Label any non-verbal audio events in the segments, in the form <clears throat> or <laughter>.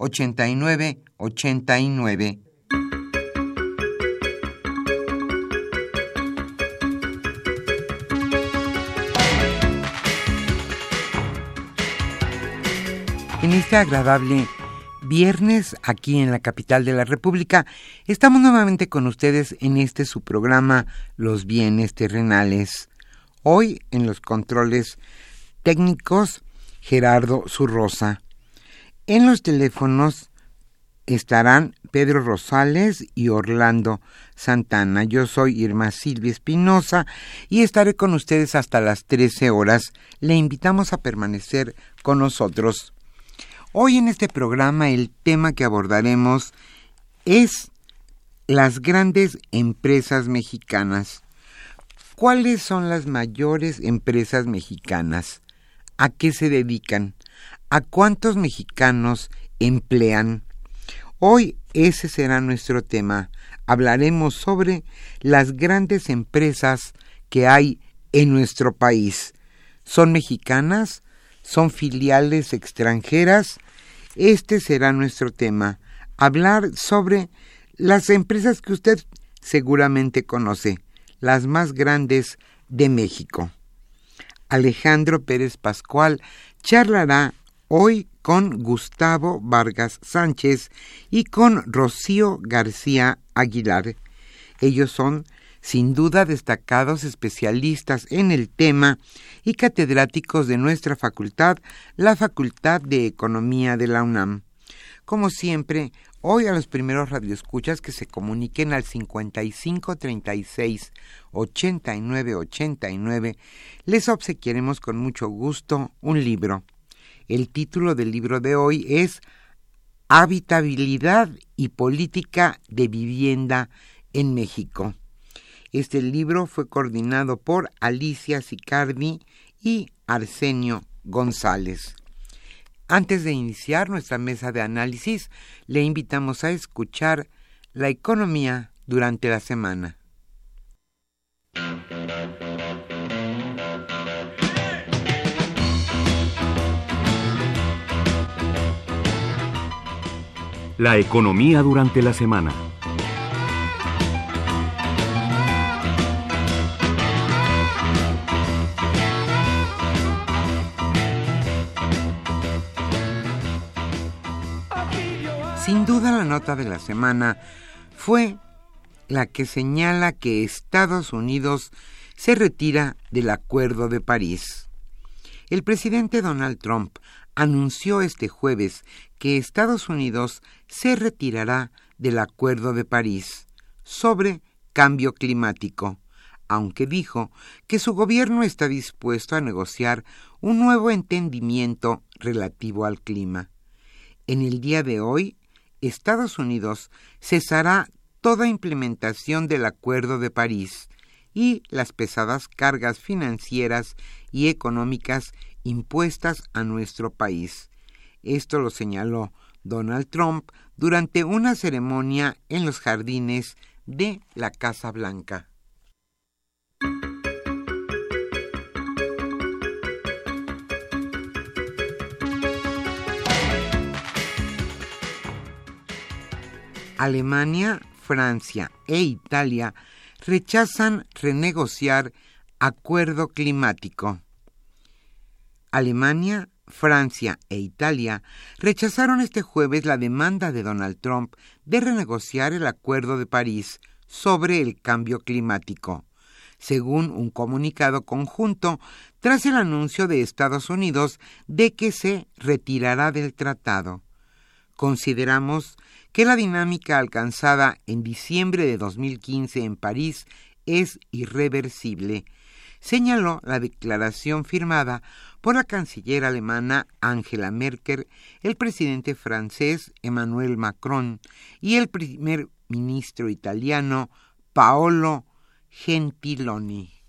5536 8989. En este agradable viernes aquí en la capital de la República, estamos nuevamente con ustedes en este su programa Los bienes terrenales. Hoy en los controles técnicos Gerardo Zurrosa. En los teléfonos estarán Pedro Rosales y Orlando Santana. Yo soy Irma Silvia Espinosa y estaré con ustedes hasta las 13 horas. Le invitamos a permanecer con nosotros. Hoy en este programa el tema que abordaremos es las grandes empresas mexicanas. ¿Cuáles son las mayores empresas mexicanas? ¿A qué se dedican? ¿A cuántos mexicanos emplean? Hoy ese será nuestro tema. Hablaremos sobre las grandes empresas que hay en nuestro país. ¿Son mexicanas? ¿Son filiales extranjeras? Este será nuestro tema. Hablar sobre las empresas que usted seguramente conoce, las más grandes de México. Alejandro Pérez Pascual charlará hoy con Gustavo Vargas Sánchez y con Rocío García Aguilar. Ellos son, sin duda, destacados especialistas en el tema y catedráticos de nuestra facultad, la Facultad de Economía de la UNAM. Como siempre, hoy a los primeros radioescuchas que se comuniquen al 55 36 89 89 les obsequiaremos con mucho gusto un libro. El título del libro de hoy es Habitabilidad y Política de Vivienda en México. Este libro fue coordinado por Alicia Sicardi y Arsenio González. Antes de iniciar nuestra mesa de análisis, le invitamos a escuchar la economía durante la semana. La economía durante la semana. Sin duda la nota de la semana fue la que señala que Estados Unidos se retira del Acuerdo de París. El presidente Donald Trump anunció este jueves que Estados Unidos se retirará del Acuerdo de París sobre cambio climático, aunque dijo que su gobierno está dispuesto a negociar un nuevo entendimiento relativo al clima. En el día de hoy, Estados Unidos cesará toda implementación del Acuerdo de París y las pesadas cargas financieras y económicas impuestas a nuestro país. Esto lo señaló Donald Trump durante una ceremonia en los jardines de la Casa Blanca. Alemania, Francia e Italia rechazan renegociar acuerdo climático. Alemania, Francia e Italia rechazaron este jueves la demanda de Donald Trump de renegociar el Acuerdo de París sobre el cambio climático, según un comunicado conjunto tras el anuncio de Estados Unidos de que se retirará del tratado. Consideramos que la dinámica alcanzada en diciembre de 2015 en París es irreversible, señaló la declaración firmada por la canciller alemana Angela Merkel, el presidente francés Emmanuel Macron y el primer ministro italiano Paolo Gentiloni.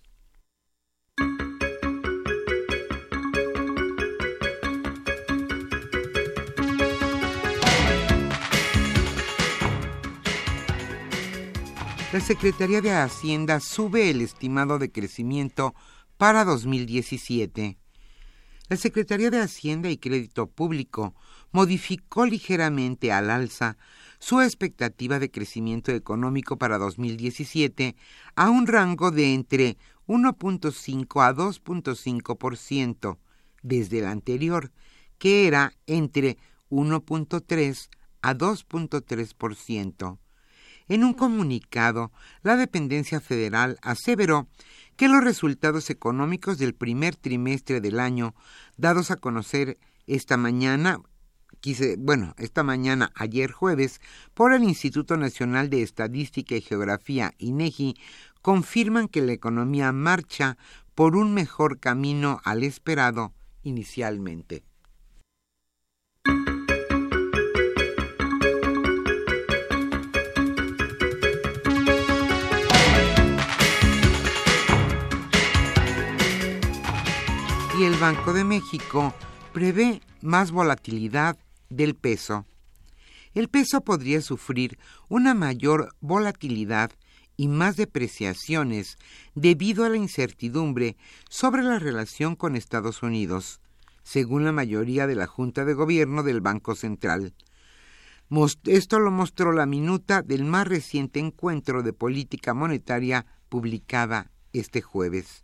la Secretaría de Hacienda sube el estimado de crecimiento para 2017. La Secretaría de Hacienda y Crédito Público modificó ligeramente al alza su expectativa de crecimiento económico para 2017 a un rango de entre 1.5 a 2.5% desde el anterior, que era entre 1.3 a 2.3%. En un comunicado, la dependencia federal aseveró que los resultados económicos del primer trimestre del año, dados a conocer esta mañana, quise, bueno, esta mañana, ayer jueves, por el Instituto Nacional de Estadística y Geografía, INEGI, confirman que la economía marcha por un mejor camino al esperado inicialmente. Banco de México prevé más volatilidad del peso. El peso podría sufrir una mayor volatilidad y más depreciaciones debido a la incertidumbre sobre la relación con Estados Unidos, según la mayoría de la Junta de Gobierno del Banco Central. Esto lo mostró la minuta del más reciente encuentro de política monetaria publicada este jueves.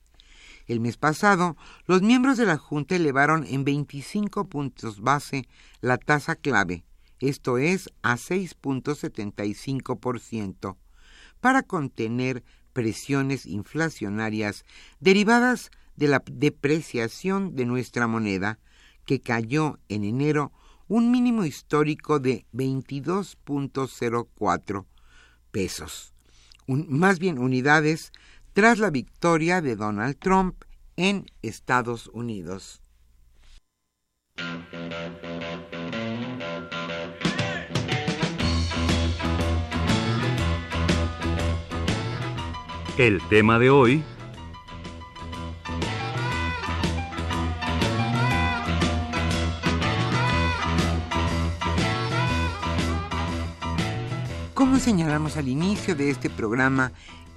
El mes pasado, los miembros de la Junta elevaron en 25 puntos base la tasa clave, esto es a 6.75%, para contener presiones inflacionarias derivadas de la depreciación de nuestra moneda, que cayó en enero un mínimo histórico de 22.04 pesos, más bien unidades tras la victoria de Donald Trump en Estados Unidos. El tema de hoy Como señalamos al inicio de este programa,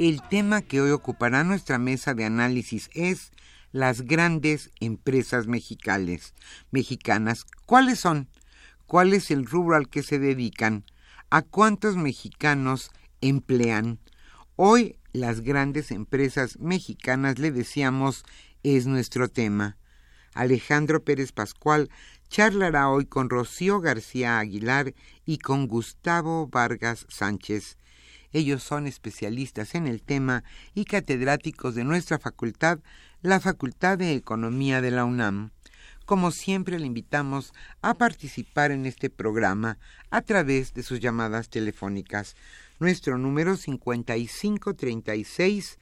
el tema que hoy ocupará nuestra mesa de análisis es las grandes empresas mexicanas. mexicanas. ¿Cuáles son? ¿Cuál es el rubro al que se dedican? ¿A cuántos mexicanos emplean? Hoy las grandes empresas mexicanas, le decíamos, es nuestro tema. Alejandro Pérez Pascual charlará hoy con Rocío García Aguilar y con Gustavo Vargas Sánchez. Ellos son especialistas en el tema y catedráticos de nuestra facultad, la Facultad de Economía de la UNAM. Como siempre, le invitamos a participar en este programa a través de sus llamadas telefónicas. Nuestro número 5536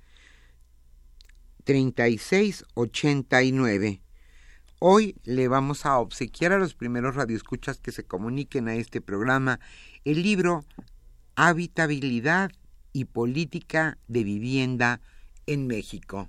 3689. Hoy le vamos a obsequiar a los primeros radioescuchas que se comuniquen a este programa el libro Habitabilidad y Política de Vivienda en México.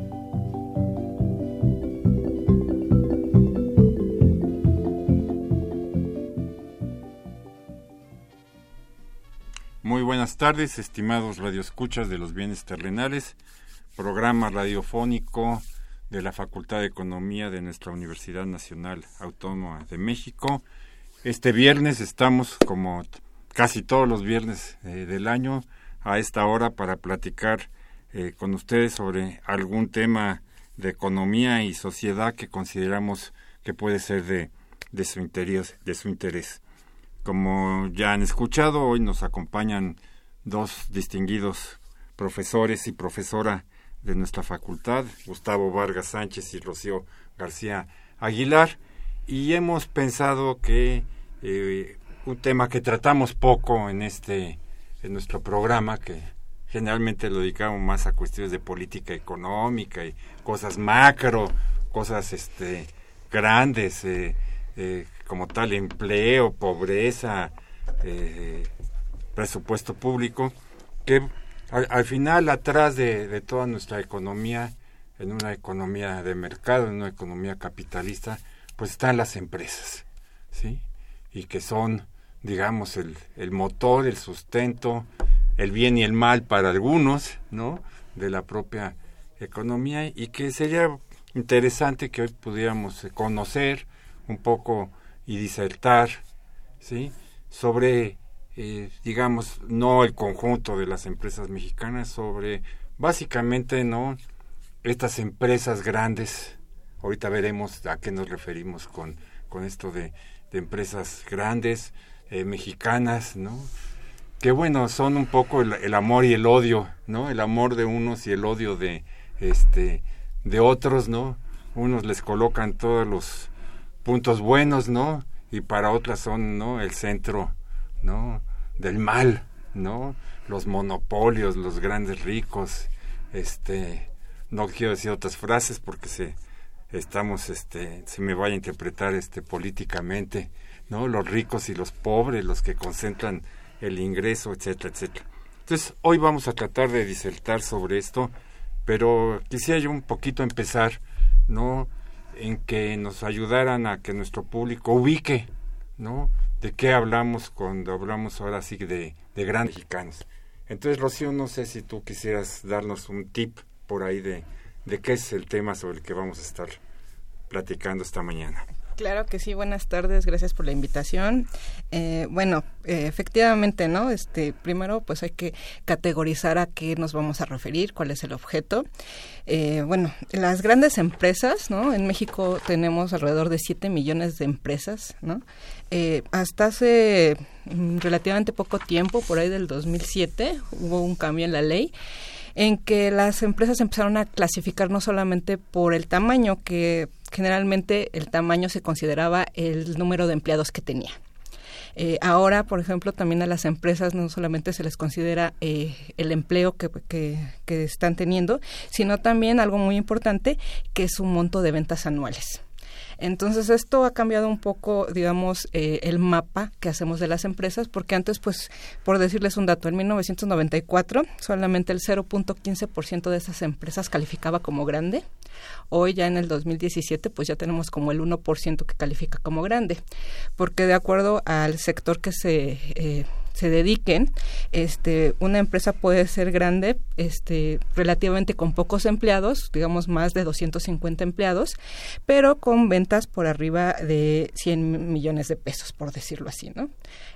Tardes, estimados radioescuchas de los bienes terrenales, programa radiofónico de la Facultad de Economía de nuestra Universidad Nacional Autónoma de México. Este viernes estamos, como casi todos los viernes eh, del año, a esta hora para platicar eh, con ustedes sobre algún tema de economía y sociedad que consideramos que puede ser de, de, su, interés, de su interés. Como ya han escuchado, hoy nos acompañan dos distinguidos profesores y profesora de nuestra facultad, Gustavo Vargas Sánchez y Rocío García Aguilar, y hemos pensado que eh, un tema que tratamos poco en este en nuestro programa, que generalmente lo dedicamos más a cuestiones de política económica y cosas macro, cosas este grandes, eh, eh, como tal empleo, pobreza, presupuesto público, que al, final atrás de, de, toda nuestra economía, en una economía de mercado, en una economía capitalista, pues están las empresas, ¿sí? Y que son, digamos, el, el motor, el sustento, el bien y el mal para algunos, ¿no? De la propia economía y que sería interesante que hoy pudiéramos conocer un poco y disertar, ¿sí? Sobre, eh, digamos, no el conjunto de las empresas mexicanas, sobre básicamente, ¿no? Estas empresas grandes, ahorita veremos a qué nos referimos con, con esto de, empresas grandes, eh, mexicanas, ¿no? Que bueno, son un poco el, el, amor y el odio, ¿no? El amor de unos y el odio de, este, de otros, ¿no? Unos les colocan todos los puntos buenos, ¿no? Y para otras son, ¿no? El centro, ¿no? Del mal, ¿no? Los monopolios, los grandes ricos, este, no quiero decir otras frases porque se, estamos, este, se me vaya a interpretar, este, políticamente, ¿no? Los ricos y los pobres, los que concentran el ingreso, etcétera, etcétera. Entonces, hoy vamos a tratar de disertar sobre esto, pero quisiera yo un poquito empezar, ¿no? en que nos ayudaran a que nuestro público ubique, ¿no? De qué hablamos cuando hablamos ahora sí de, de grandes mexicanos. Entonces, Rocío, no sé si tú quisieras darnos un tip por ahí de, de qué es el tema sobre el que vamos a estar platicando esta mañana. Claro que sí, buenas tardes, gracias por la invitación. Eh, bueno, eh, efectivamente, ¿no? Este, primero, pues hay que categorizar a qué nos vamos a referir, cuál es el objeto. Eh, bueno, las grandes empresas, ¿no? En México tenemos alrededor de 7 millones de empresas, ¿no? Eh, hasta hace mm, relativamente poco tiempo, por ahí del 2007, hubo un cambio en la ley en que las empresas empezaron a clasificar no solamente por el tamaño, que generalmente el tamaño se consideraba el número de empleados que tenía. Eh, ahora, por ejemplo, también a las empresas no solamente se les considera eh, el empleo que, que, están teniendo, sino también algo muy importante, que es un monto de ventas anuales. Entonces esto ha cambiado un poco, digamos, eh, el mapa que hacemos de las empresas, porque antes, pues, por decirles un dato, en 1994 solamente el 0.15% de esas empresas calificaba como grande. Hoy ya en el 2017, pues ya tenemos como el 1% que califica como grande, porque de acuerdo al sector que se eh, se dediquen, este, una empresa puede ser grande, este, relativamente con pocos empleados, digamos más de 250 empleados, pero con ventas por arriba de 100 millones de pesos, por decirlo así, ¿no?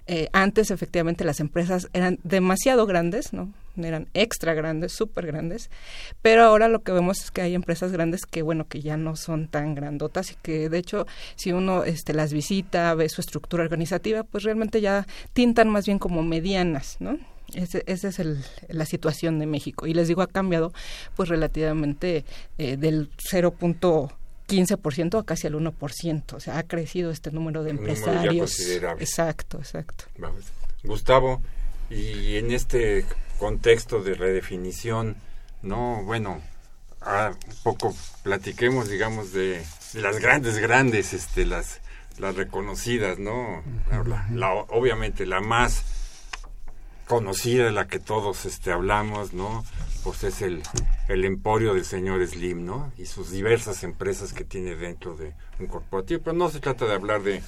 Eh, antes, efectivamente, las empresas eran demasiado grandes, ¿no? Eran extra grandes, súper grandes, pero ahora lo que vemos es que hay empresas grandes que, bueno, que ya no son tan grandotas y que, de hecho, si uno este, las visita, ve su estructura organizativa, pues realmente ya tintan más bien como medianas, ¿no? Ese, esa es el, la situación de México. Y les digo, ha cambiado pues relativamente eh, del 0.15% a casi el 1%. O sea, ha crecido este número de empresarios. Número exacto, exacto. Gustavo, Y en este contexto de redefinición, no, bueno, un poco platiquemos, digamos, de, las grandes, grandes, este, las, las reconocidas, ¿no? La, obviamente la más conocida, de la que todos este, hablamos, ¿no? Pues es el, el emporio del señor Slim, ¿no? Y sus diversas empresas que tiene dentro de un corporativo. Pero no se trata de hablar de,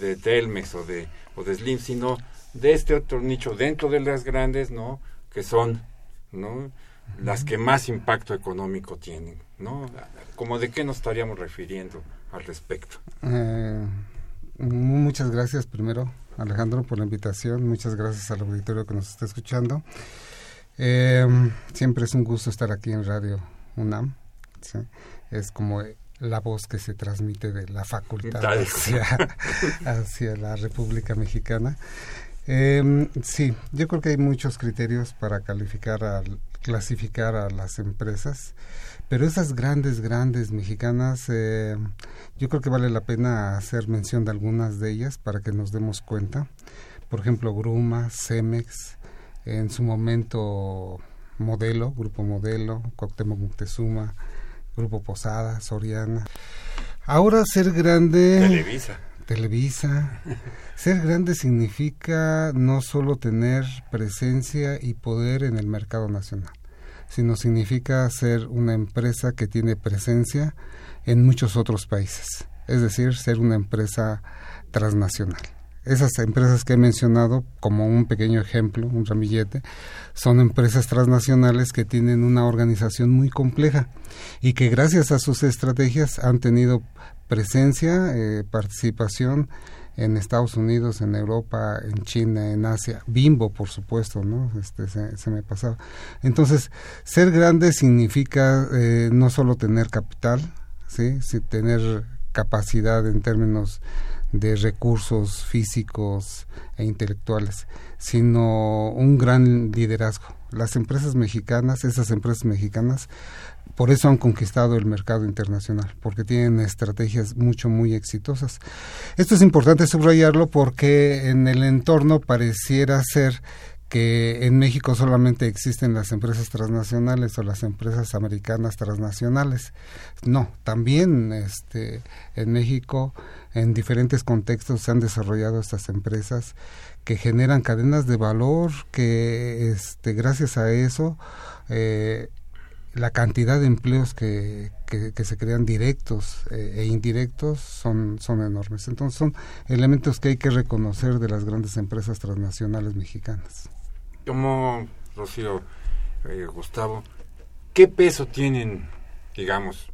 de Telmex o de, o de Slim, sino de este otro nicho dentro de las grandes, ¿no? Que son, ¿no? Las que más impacto económico tienen, ¿no? ¿Cómo de qué nos estaríamos refiriendo al respecto? Eh, muchas gracias primero, Alejandro, por la invitación. Muchas gracias al auditorio que nos está escuchando. Eh, siempre es un gusto estar aquí en Radio UNAM. Es como la voz que se transmite de la facultad hacia, <laughs> hacia la República Mexicana. Eh, sí, yo creo que hay muchos criterios para calificar, a, clasificar a las empresas, pero esas grandes, grandes mexicanas, eh, yo creo que vale la pena hacer mención de algunas de ellas para que nos demos cuenta. Por ejemplo, Gruma, Cemex, en su momento Modelo, Grupo Modelo, Coctemo Moctezuma, Grupo Posada, Soriana. Ahora ser grande... Televisa. Televisa. Ser grande significa no solo tener presencia y poder en el mercado nacional, sino significa ser una empresa que tiene presencia en muchos otros países, es decir, ser una empresa transnacional. Esas empresas que he mencionado como un pequeño ejemplo, un ramillete, son empresas transnacionales que tienen una organización muy compleja y que gracias a sus estrategias han tenido presencia, eh, participación en Estados Unidos, en Europa, en China, en Asia, Bimbo, por supuesto, ¿no? Este, se, me pasaba. Entonces, ser grande significa eh, no solo tener capital, ¿sí? sí, tener capacidad en términos de recursos físicos e intelectuales, sino un gran liderazgo. Las empresas mexicanas, esas empresas mexicanas, por eso han conquistado el mercado internacional, porque tienen estrategias mucho, muy exitosas. Esto es importante subrayarlo porque en el entorno pareciera ser que en México solamente existen las empresas transnacionales o las empresas americanas transnacionales. No, también este, en México en diferentes contextos se han desarrollado estas empresas que generan cadenas de valor que este, gracias a eso eh, la cantidad de empleos que, que, se crean directos eh, e indirectos son, son enormes. Entonces son elementos que hay que reconocer de las grandes empresas transnacionales mexicanas. Como, Rocío, eh, Gustavo, ¿qué peso tienen, digamos,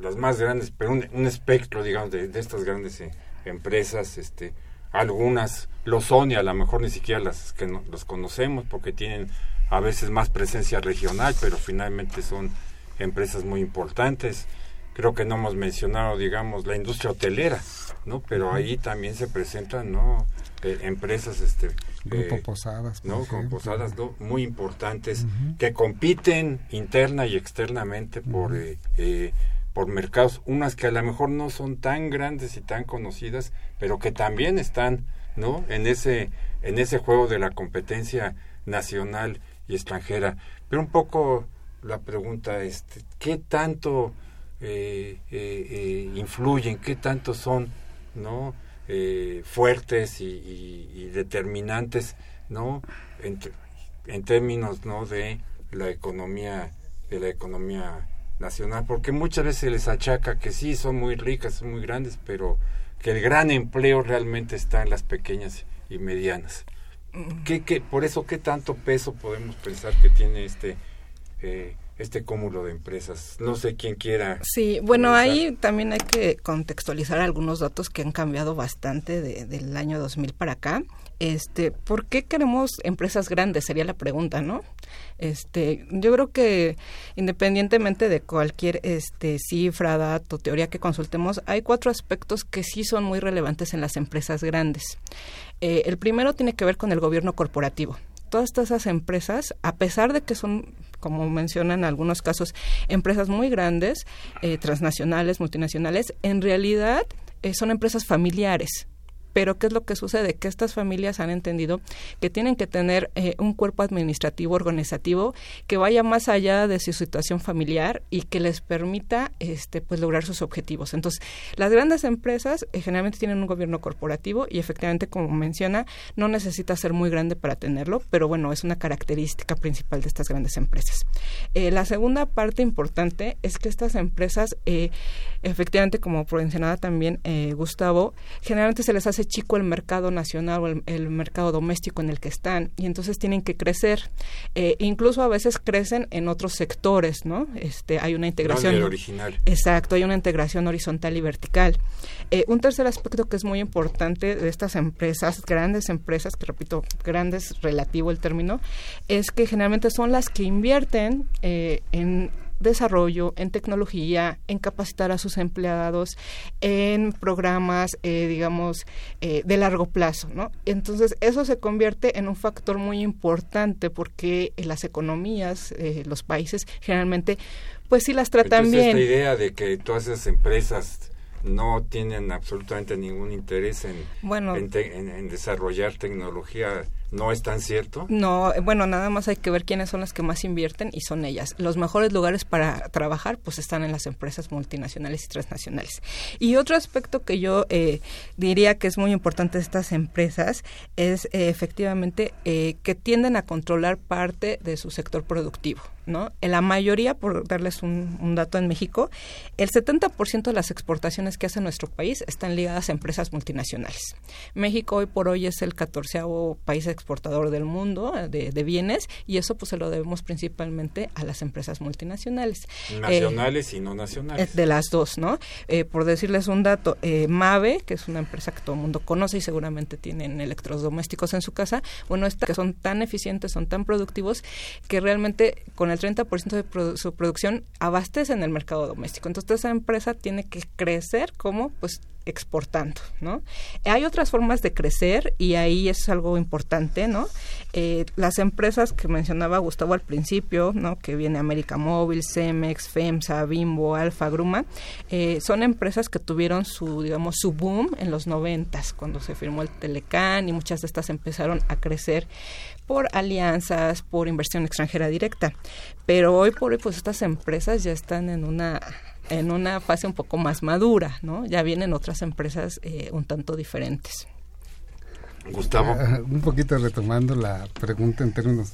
las más grandes, pero un, espectro, digamos, de, estas grandes empresas, este, algunas lo son y a lo mejor ni siquiera las que no, los conocemos porque tienen a veces más presencia regional, pero finalmente son empresas muy importantes. Creo que no hemos mencionado, digamos, la industria hotelera, ¿no? Pero ahí también se presentan, ¿no? Eh, empresas, este... Grupo eh, Posadas. ¿No? Con Posadas, ¿no? Muy importantes, que compiten interna y externamente por, eh, por mercados, unas que a lo mejor no son tan grandes y tan conocidas, pero que también están, ¿no? En ese, en ese juego de la competencia nacional y extranjera. Pero un poco la pregunta es, ¿qué tanto eh, eh, eh, influyen, qué tanto son no fuertes y, determinantes no en, en, términos no de la economía de la economía nacional porque muchas veces se les achaca que sí son muy ricas son muy grandes pero que el gran empleo realmente está en las pequeñas y medianas ¿Qué, qué, por eso, ¿qué tanto peso podemos pensar que tiene este, eh, este cúmulo de empresas? No sé quién quiera. Sí, bueno, ahí también hay que contextualizar algunos datos que han cambiado bastante del año 2000 para acá. Este, ¿por qué queremos empresas grandes? Sería la pregunta, ¿no? Este, yo creo que independientemente de cualquier este cifra, dato, teoría que consultemos, hay cuatro aspectos que sí son muy relevantes en las empresas grandes. Eh, el primero tiene que ver con el gobierno corporativo. Todas esas empresas, a pesar de que son, como mencionan en algunos casos, empresas muy grandes, eh, transnacionales, multinacionales, en realidad eh, son empresas familiares. Pero ¿qué es lo que sucede? Que estas familias han entendido que tienen que tener eh, un cuerpo administrativo, organizativo, que vaya más allá de su situación familiar y que les permita este, pues, lograr sus objetivos. Entonces, las grandes empresas eh, generalmente tienen un gobierno corporativo y efectivamente, como menciona, no necesita ser muy grande para tenerlo, pero bueno, es una característica principal de estas grandes empresas. Eh, la segunda parte importante es que estas empresas, efectivamente, como mencionaba también Gustavo, generalmente se les hace chico el mercado nacional o el, mercado doméstico en el que están y entonces tienen que crecer. Eh, incluso a veces crecen en otros sectores, ¿no? Este, hay una integración. original. Exacto, hay una integración horizontal y vertical. Eh, un tercer aspecto que es muy importante de estas empresas, grandes empresas, que repito, grandes relativo el término, es que generalmente son las que invierten eh, en desarrollo, en tecnología, en capacitar a sus empleados, en programas, eh, digamos, eh, de largo plazo, ¿no? Entonces, eso se convierte en un factor muy importante porque las economías, eh, los países, generalmente, pues sí las tratan Entonces, bien. Esta idea de que todas esas empresas no tienen absolutamente ningún interés en, en desarrollar tecnología ¿No es tan cierto? No, bueno, nada más hay que ver quiénes son las que más invierten y son ellas. Los mejores lugares para trabajar pues están en las empresas multinacionales y transnacionales. Y otro aspecto que yo eh, diría que es muy importante de estas empresas es eh, efectivamente eh, que tienden a controlar parte de su sector productivo. ¿No? En la mayoría, por darles un, un dato en México, el 70% de las exportaciones que hace nuestro país están ligadas a empresas multinacionales. México hoy por hoy es el catorceavo país exportador del mundo eh, de, de, bienes y eso pues se lo debemos principalmente a las empresas multinacionales. Nacionales y no nacionales. Eh, de las dos, ¿no? Eh, por decirles un dato, Mave, que es una empresa que todo el mundo conoce y seguramente tienen electrodomésticos en su casa, bueno, esta, que son tan eficientes, son tan productivos que realmente con el 30% de su producción abastecen el mercado doméstico. Entonces esa empresa tiene que crecer como pues exportando, ¿no? Hay otras formas de crecer y ahí es algo importante, ¿no? Eh, las empresas que mencionaba Gustavo al principio, ¿no? Que viene América Móvil, Cemex, FEMSA, Bimbo, Alfa, Gruma, eh, son empresas que tuvieron su, digamos, su boom en los noventas, cuando se firmó el Telecán y muchas de estas empezaron a crecer por alianzas, por inversión extranjera directa. Pero hoy por hoy, pues estas empresas ya están en una en una fase un poco más madura, ¿no? Ya vienen otras empresas eh, un tanto diferentes. Gustavo. Uh, un poquito retomando la pregunta en términos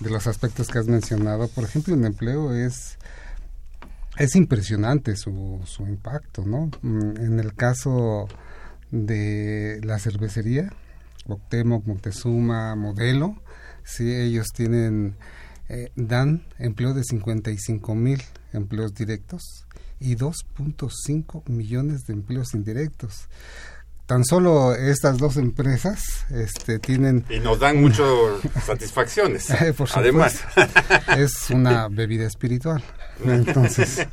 de los aspectos que has mencionado. Por ejemplo, en empleo es es impresionante su, su impacto, ¿no? Mm, en el caso de la cervecería, Octemo, Montezuma, Modelo, sí, ellos tienen, eh, dan empleo de 55 mil empleos directos y 2.5 millones de empleos indirectos. Tan solo estas dos empresas este, tienen... Y nos dan muchas <laughs> satisfacciones. Además. <laughs> es una bebida espiritual. Entonces,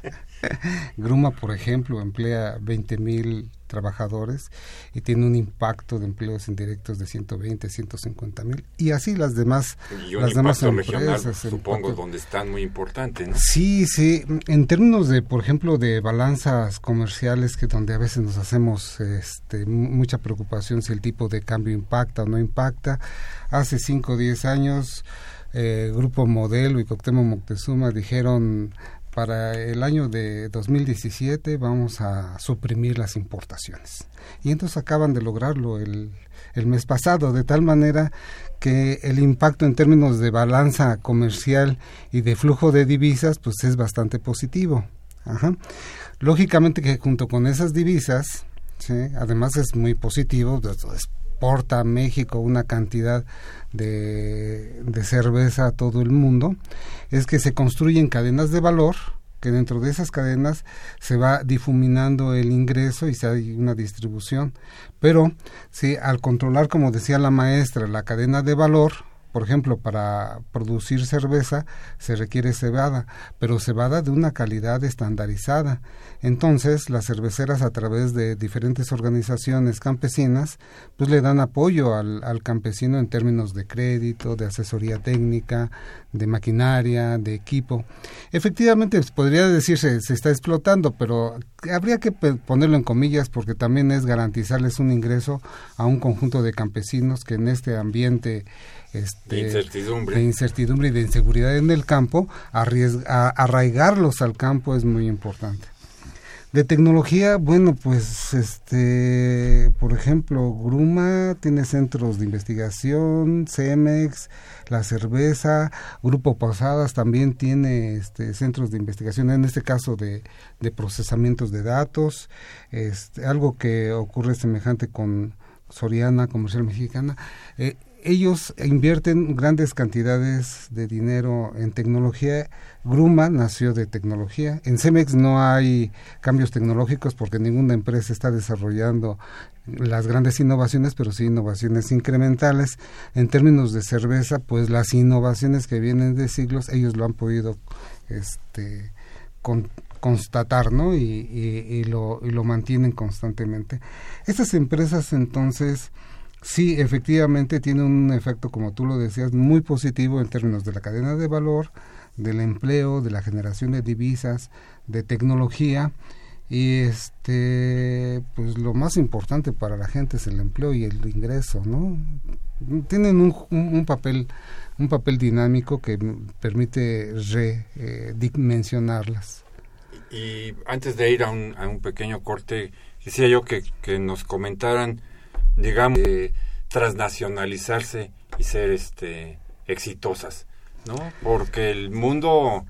<laughs> Gruma, por ejemplo, emplea 20 mil trabajadores y tiene un impacto de empleos indirectos de 120, 150 mil. Y así las demás y un las demás empresas regional, supongo donde están muy importantes ¿no? sí sí. En términos de por ejemplo de balanzas comerciales que donde a veces nos hacemos este, mucha preocupación si el tipo de cambio impacta o no impacta. Hace 5 o 10 años eh, Grupo Modelo y Coctemo Moctezuma dijeron para el año de 2017 vamos a suprimir las importaciones. Y entonces acaban de lograrlo el, el mes pasado, de tal manera que el impacto en términos de balanza comercial y de flujo de divisas pues es bastante positivo. Ajá. Lógicamente que junto con esas divisas, ¿sí? además es muy positivo, pues, exporta a México una cantidad de, de cerveza a todo el mundo, es que se construyen cadenas de valor, que dentro de esas cadenas se va difuminando el ingreso y se hay una distribución. Pero sí, al controlar, como decía la maestra, la cadena de valor, por ejemplo, para producir cerveza se requiere cebada, pero cebada de una calidad estandarizada. Entonces, las cerveceras a través de diferentes organizaciones campesinas, pues le dan apoyo al, al campesino en términos de crédito, de asesoría técnica, de maquinaria, de equipo. Efectivamente, pues, podría decirse se está explotando, pero habría que ponerlo en comillas porque también es garantizarles un ingreso a un conjunto de campesinos que en este ambiente este, de, incertidumbre. de incertidumbre y de inseguridad en el campo, arraigarlos al campo es muy importante. De tecnología, bueno, pues este, por ejemplo, Gruma tiene centros de investigación, Cemex, la cerveza, Grupo Posadas también tiene este, centros de investigación, en este caso de, de procesamientos de datos, este, algo que ocurre semejante con Soriana, Comercial Mexicana. Eh, ellos invierten grandes cantidades de dinero en tecnología. Gruma nació de tecnología. En Cemex no hay cambios tecnológicos porque ninguna empresa está desarrollando las grandes innovaciones, pero sí innovaciones incrementales. En términos de cerveza, pues las innovaciones que vienen de siglos, ellos lo han podido este, constatar, ¿no? Y, y, lo, y lo mantienen constantemente. Estas empresas, entonces, sí, efectivamente tiene un efecto, como tú lo decías, muy positivo en términos de la cadena de valor, del empleo, de la generación de divisas, de tecnología y este pues lo más importante para la gente es el empleo y el ingreso, ¿no? Tienen un, un, papel un papel dinámico que permite redimensionarlas. Eh, y antes de ir a un, a un pequeño corte, quisiera yo que nos comentaran digamos, transnacionalizarse y ser este exitosas, ¿no? Porque el mundo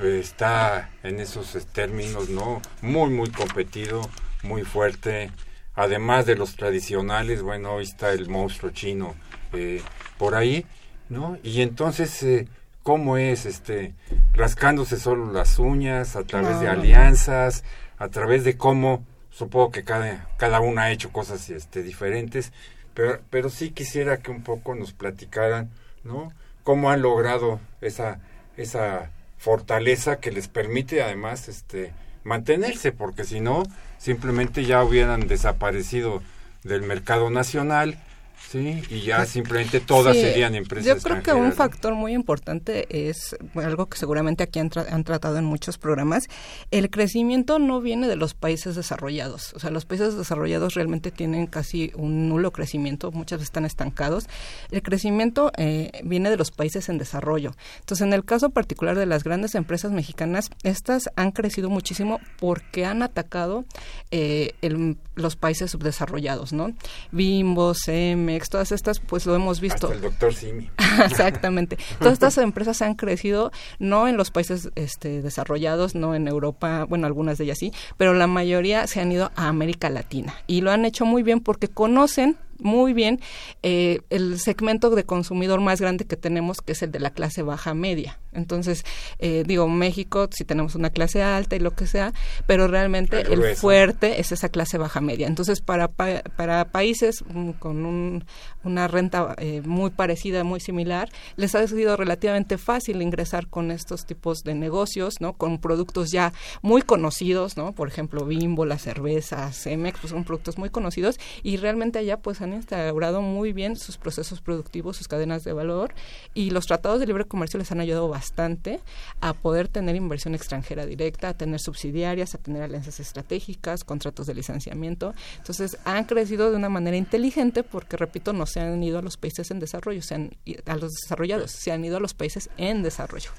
eh, está en esos términos, ¿no? Muy, muy competido, muy fuerte. Además de los tradicionales, bueno, hoy está el monstruo chino eh, por ahí, ¿no? Y entonces, eh, ¿cómo es? este Rascándose solo las uñas, a través de alianzas, a través de cómo supongo que cada, cada uno ha hecho cosas este, diferentes, pero, pero sí quisiera que un poco nos platicaran, ¿no? Cómo han logrado esa, esa fortaleza que les permite además este, mantenerse, porque si no, simplemente ya hubieran desaparecido del mercado nacional Sí, y ya simplemente todas serían empresas. Yo creo que un factor muy importante es algo que seguramente aquí han, han, tratado en muchos programas. El crecimiento no viene de los países desarrollados. O sea, los países desarrollados realmente tienen casi un nulo crecimiento, muchas veces están estancados. El crecimiento eh, viene de los países en desarrollo. Entonces, en el caso particular de las grandes empresas mexicanas, estas han crecido muchísimo porque han atacado eh, el, los países subdesarrollados, ¿no? Bimbo, CM, todas estas, pues lo hemos visto. el doctor Simi. <laughs> Exactamente. Todas estas empresas han crecido, no en los países este, desarrollados, no en Europa, bueno, algunas de ellas sí, pero la mayoría se han ido a América Latina y lo han hecho muy bien porque conocen muy bien eh, el segmento de consumidor más grande que tenemos, que es el de la clase baja media. Entonces, eh, digo, México, si tenemos una clase alta y lo que sea, pero realmente el, fuerte es esa clase baja media. Entonces, para, para países mm, con un, una renta eh, muy parecida, muy similar, les ha sido relativamente fácil ingresar con estos tipos de negocios, ¿no? Con productos ya muy conocidos, ¿no? Por ejemplo, Bimbo, la cerveza, Cemex, pues son productos muy conocidos y realmente allá pues han instaurado muy bien sus procesos productivos, sus cadenas de valor y los tratados de libre comercio les han ayudado bastante a poder tener inversión extranjera directa, a tener subsidiarias, a tener alianzas estratégicas, contratos de licenciamiento. Entonces, han crecido de una manera inteligente porque, repito, no se han ido a los países en desarrollo, se han, a los desarrollados, se han ido a los países en desarrollo.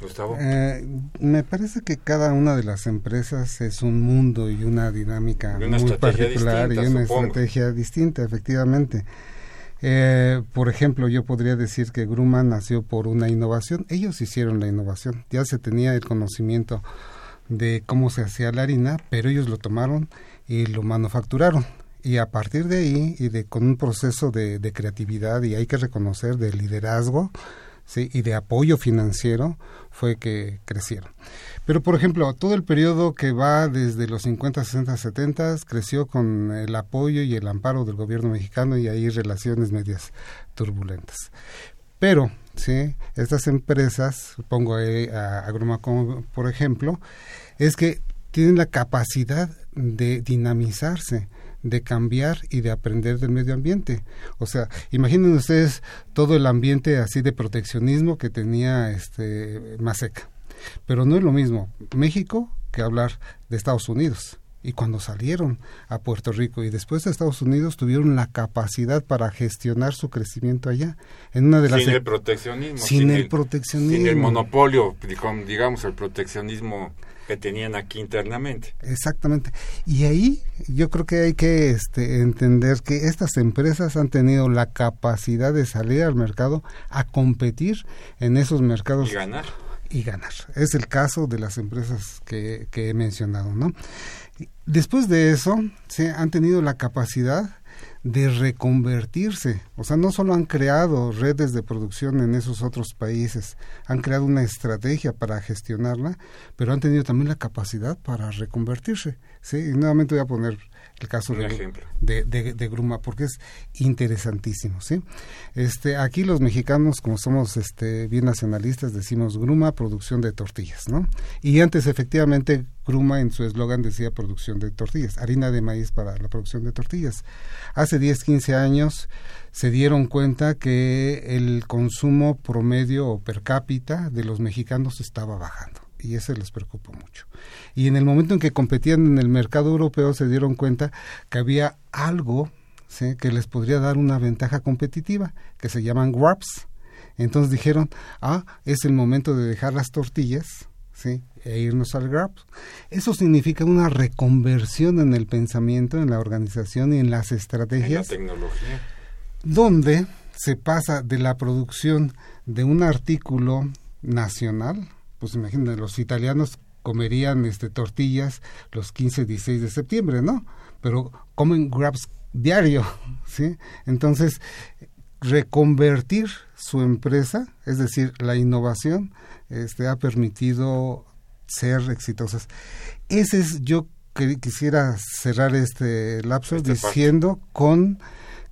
Gustavo. Eh, me parece que cada una de las empresas es un mundo y una dinámica muy particular y una estrategia distinta, efectivamente. Eh, por ejemplo, yo podría decir que Grumman nació por una innovación. Ellos hicieron la innovación. Ya se tenía el conocimiento de cómo se hacía la harina, pero ellos lo tomaron y lo manufacturaron. Y a partir de ahí, y de con un proceso de, de creatividad, y hay que reconocer, de liderazgo, ¿sí? y de apoyo financiero fue que crecieron. Pero, por ejemplo, todo el periodo que va desde los 50, 60, 70 creció con el apoyo y el amparo del gobierno mexicano y hay relaciones medias turbulentas. Pero, sí, estas empresas, pongo a, a como por ejemplo, es que tienen la capacidad de dinamizarse, de cambiar y de aprender del medio ambiente. O sea, imaginen ustedes todo el ambiente así de proteccionismo que tenía este Maseca. Pero no es lo mismo México que hablar de Estados Unidos. Y cuando salieron a Puerto Rico y después de Estados Unidos tuvieron la capacidad para gestionar su crecimiento allá. En una de las sin el proteccionismo. Sin, el, proteccionismo. Sin el monopolio, digamos, el proteccionismo que tenían aquí internamente. Exactamente. Y ahí yo creo que hay que este, entender que estas empresas han tenido la capacidad de salir al mercado a competir en esos mercados. Y ganar. Y ganar. Es el caso de las empresas que, que he mencionado, ¿no? Después de eso, se han tenido la capacidad de reconvertirse. O sea, no solo han creado redes de producción en esos otros países, han creado una estrategia para gestionarla, pero han tenido también la capacidad para reconvertirse. ¿sí? Y nuevamente voy a poner el caso de, de, Gruma, porque es interesantísimo, ¿sí? Este, aquí los mexicanos, como somos este, bien nacionalistas, decimos Gruma, producción de tortillas, ¿no? Y antes, efectivamente, Gruma en su eslogan decía producción de tortillas, harina de maíz para la producción de tortillas. Hace 10, 15 años se dieron cuenta que el consumo promedio o per cápita de los mexicanos estaba bajando y eso les preocupa mucho. Y en el momento en que competían en el mercado europeo se dieron cuenta que había algo que les podría dar una ventaja competitiva, que se llaman WAPs. Entonces dijeron, ah, es el momento de dejar las tortillas, ¿sí? e irnos al GRAP. Eso significa una reconversión en el pensamiento, en la organización y en las estrategias. En la tecnología. Donde se pasa de la producción de un artículo nacional, pues imagínate, los italianos comerían este tortillas los 15, 16 de septiembre, ¿no? Pero comen grabs diario, <laughs> ¿sí? Entonces, reconvertir su empresa, es decir, la innovación, este ha permitido ser exitosas. Ese es yo que quisiera cerrar este lapso este diciendo con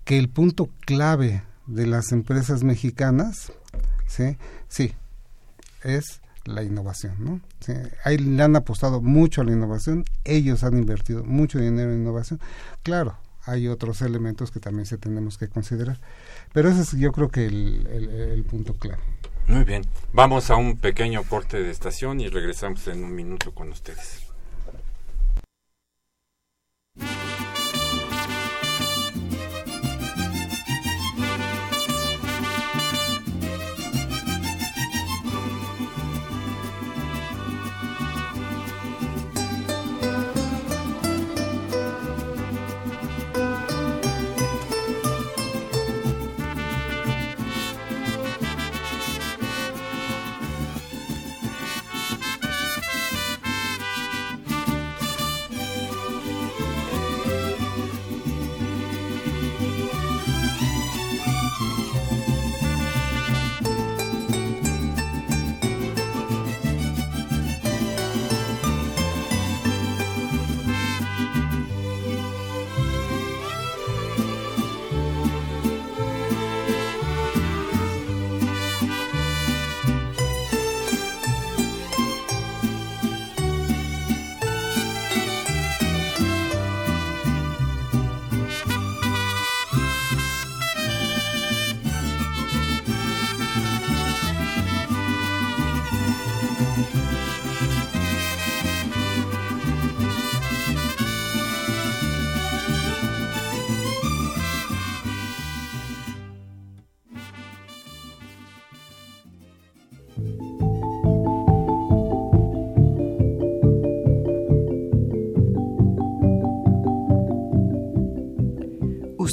que el punto clave de las empresas mexicanas, sí, sí, es la innovación, ¿no? ahí le han apostado mucho a la innovación, ellos han invertido mucho dinero en innovación. Claro, hay otros elementos que también se tenemos que considerar, pero ese es yo creo que el, el punto clave. Muy bien, vamos a un pequeño corte de estación y regresamos en un minuto con ustedes.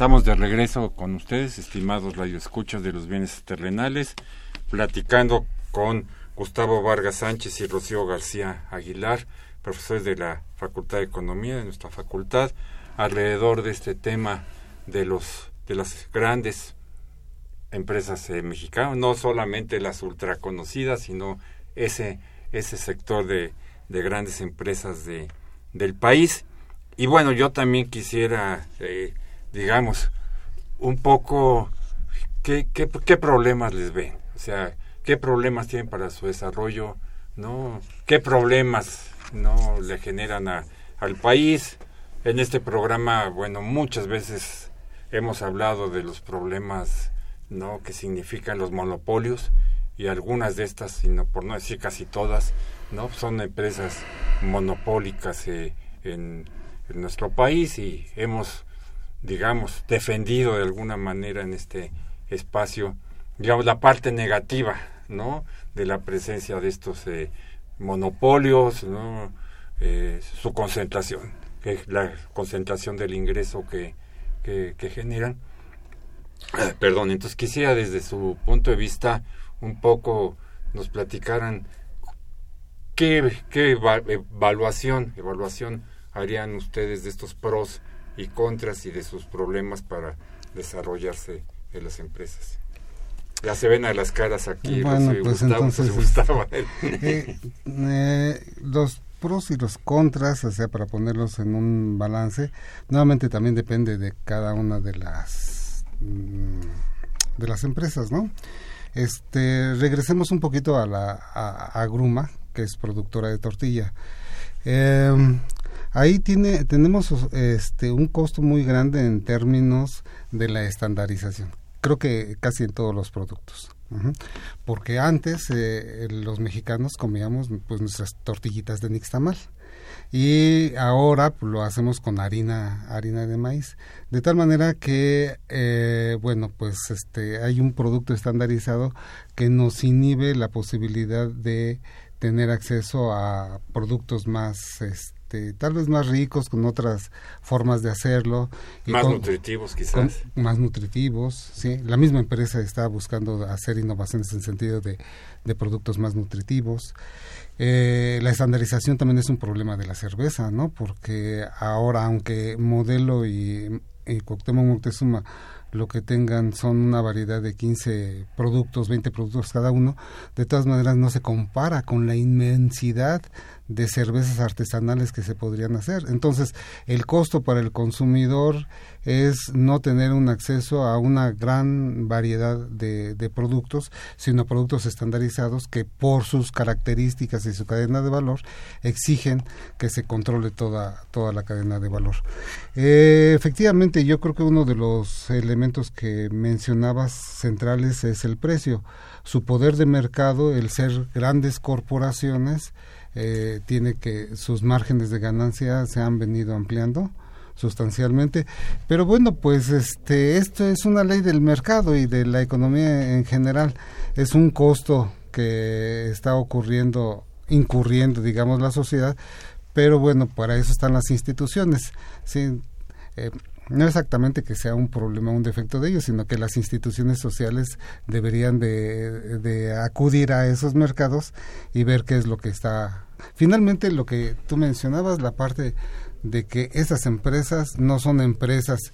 Estamos de regreso con ustedes, estimados radioescuchas de los bienes terrenales, platicando con Gustavo Vargas Sánchez y Rocío García Aguilar, profesores de la Facultad de Economía de nuestra facultad, alrededor de este tema de los de las grandes empresas eh, mexicanas, no solamente las ultraconocidas, sino ese ese sector de, de grandes empresas de, del país. Y bueno, yo también quisiera, eh, digamos, un poco qué, problemas les ven, o sea, qué problemas tienen para su desarrollo, no, qué problemas no le generan a, al país. En este programa, bueno, muchas veces hemos hablado de los problemas no que significan los monopolios y algunas de estas, sino por no decir casi todas, no son empresas monopólicas eh, en nuestro país y hemos, digamos, defendido de alguna manera en este espacio, digamos, la parte negativa, ¿no? De la presencia de estos eh, monopolios, ¿no? Eh, su concentración, que la concentración del ingreso que, que, que generan. Ah, perdón, entonces quisiera desde su punto de vista un poco nos platicaran qué, qué evaluación, evaluación harían ustedes de estos pros y contras y de sus problemas para desarrollarse en las empresas. Ya se ven a las caras aquí, Bueno, pues Gustavo, entonces, se gustaba. Eh, eh, los pros y los contras, o sea, para ponerlos en un balance, nuevamente también depende de cada una de las mm, de las empresas, ¿no? Este, regresemos un poquito a la a, a Gruma, que es productora de tortilla. Eh, ahí tiene tenemos este un costo muy grande en términos de la estandarización. Creo que casi en todos los productos. Porque antes eh, los mexicanos comíamos pues nuestras tortillitas de nixtamal y ahora pues, lo hacemos con harina harina de maíz de tal manera que eh, bueno pues este hay un producto estandarizado que nos inhibe la posibilidad de tener acceso a productos más este tal vez más ricos con otras formas de hacerlo y Más con- nutritivos quizás. más nutritivos, sí. La misma empresa está buscando hacer innovaciones en sentido de, de productos más nutritivos. Eh, la estandarización también es un problema de la cerveza, ¿no? Porque ahora, aunque Modelo y, y Cuauhtémoc Moctezuma lo que tengan son una variedad de 15 productos, 20 productos cada uno, de todas maneras no se compara con la inmensidad de cervezas artesanales que se podrían hacer. Entonces, el costo para el consumidor es no tener un acceso a una gran variedad de, de productos, sino productos estandarizados que por sus características y su cadena de valor exigen que se controle toda, toda la cadena de valor. Eh, efectivamente, yo creo que uno de los elementos que mencionabas centrales es el precio. Su poder de mercado, el ser grandes corporaciones, eh, tiene que sus márgenes de ganancia se han venido ampliando sustancialmente. Pero bueno pues este esto es una ley del mercado y de la economía en general. Es un costo que está ocurriendo incurriendo digamos la sociedad pero bueno para eso están las instituciones. Sí eh, no exactamente que sea un problema, un defecto de ellos, sino que las instituciones sociales deberían de, de, acudir a esos mercados y ver qué es lo que está. Finalmente, lo que tú mencionabas, la parte de que esas empresas no son empresas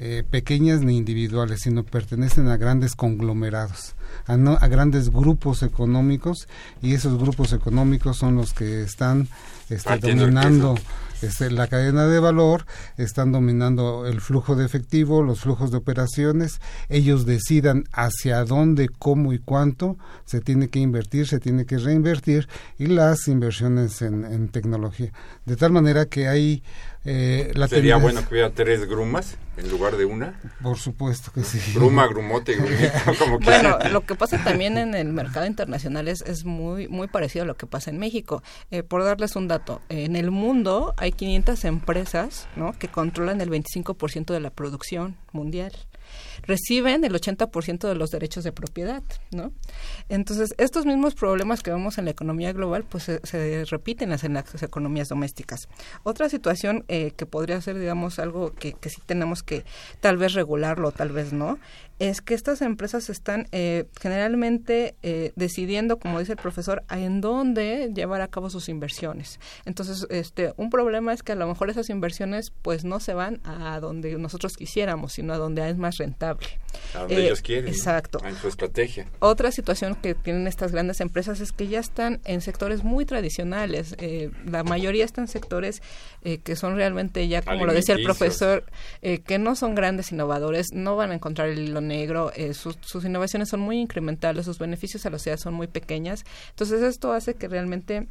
eh, pequeñas ni individuales, sino pertenecen a grandes conglomerados, a, no, a grandes grupos económicos y esos grupos económicos son los que están este, dominando este, la cadena de valor, están dominando el flujo de efectivo, los flujos de operaciones, ellos decidan hacia dónde, cómo y cuánto se tiene que invertir, se tiene que reinvertir y las inversiones en, en tecnología. De tal manera que hay... Eh, la Sería tendencia- bueno que hubiera tres grumas en lugar de una. Por supuesto que sí. Gruma, grumote, grumito, <laughs> como Bueno, lo que pasa también en el mercado internacional es, es muy muy parecido a lo que pasa en México. Eh, por darles un dato, en el mundo hay 500 empresas ¿no? que controlan el 25% de la producción mundial reciben el 80% de los derechos de propiedad, ¿no? Entonces, estos mismos problemas que vemos en la economía global, pues se, repiten en las economías domésticas. Otra situación eh, que podría ser, digamos, algo que, que sí tenemos que tal vez regularlo, tal vez no, es que estas empresas están eh, generalmente eh, decidiendo, como dice el profesor, en dónde llevar a cabo sus inversiones. Entonces, este, un problema es que a lo mejor esas inversiones, pues, no se van a donde nosotros quisiéramos, sino a donde es más rentable. A donde ellos quieren. Exacto. En su estrategia. Otra situación que tienen estas grandes empresas es que ya están en sectores muy tradicionales. Eh, la mayoría están en sectores que son realmente ya, como lo decía el profesor, que no son grandes innovadores, no van a encontrar el hilo negro, eh, sus, innovaciones son muy incrementales, sus beneficios a la sociedad son muy pequeñas. Entonces esto hace que realmente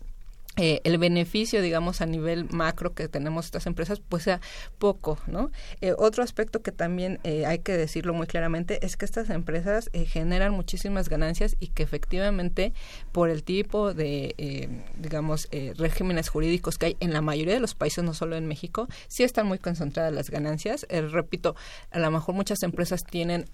eh, el beneficio, digamos, a nivel macro que tenemos estas empresas, pues sea poco, ¿no? Eh, otro aspecto que también eh, hay que decirlo muy claramente es que estas empresas generan muchísimas ganancias y que efectivamente por el tipo de, digamos, regímenes jurídicos que hay en la mayoría de los países, no solo en México, sí están muy concentradas las ganancias. repito, a lo mejor muchas empresas tienen,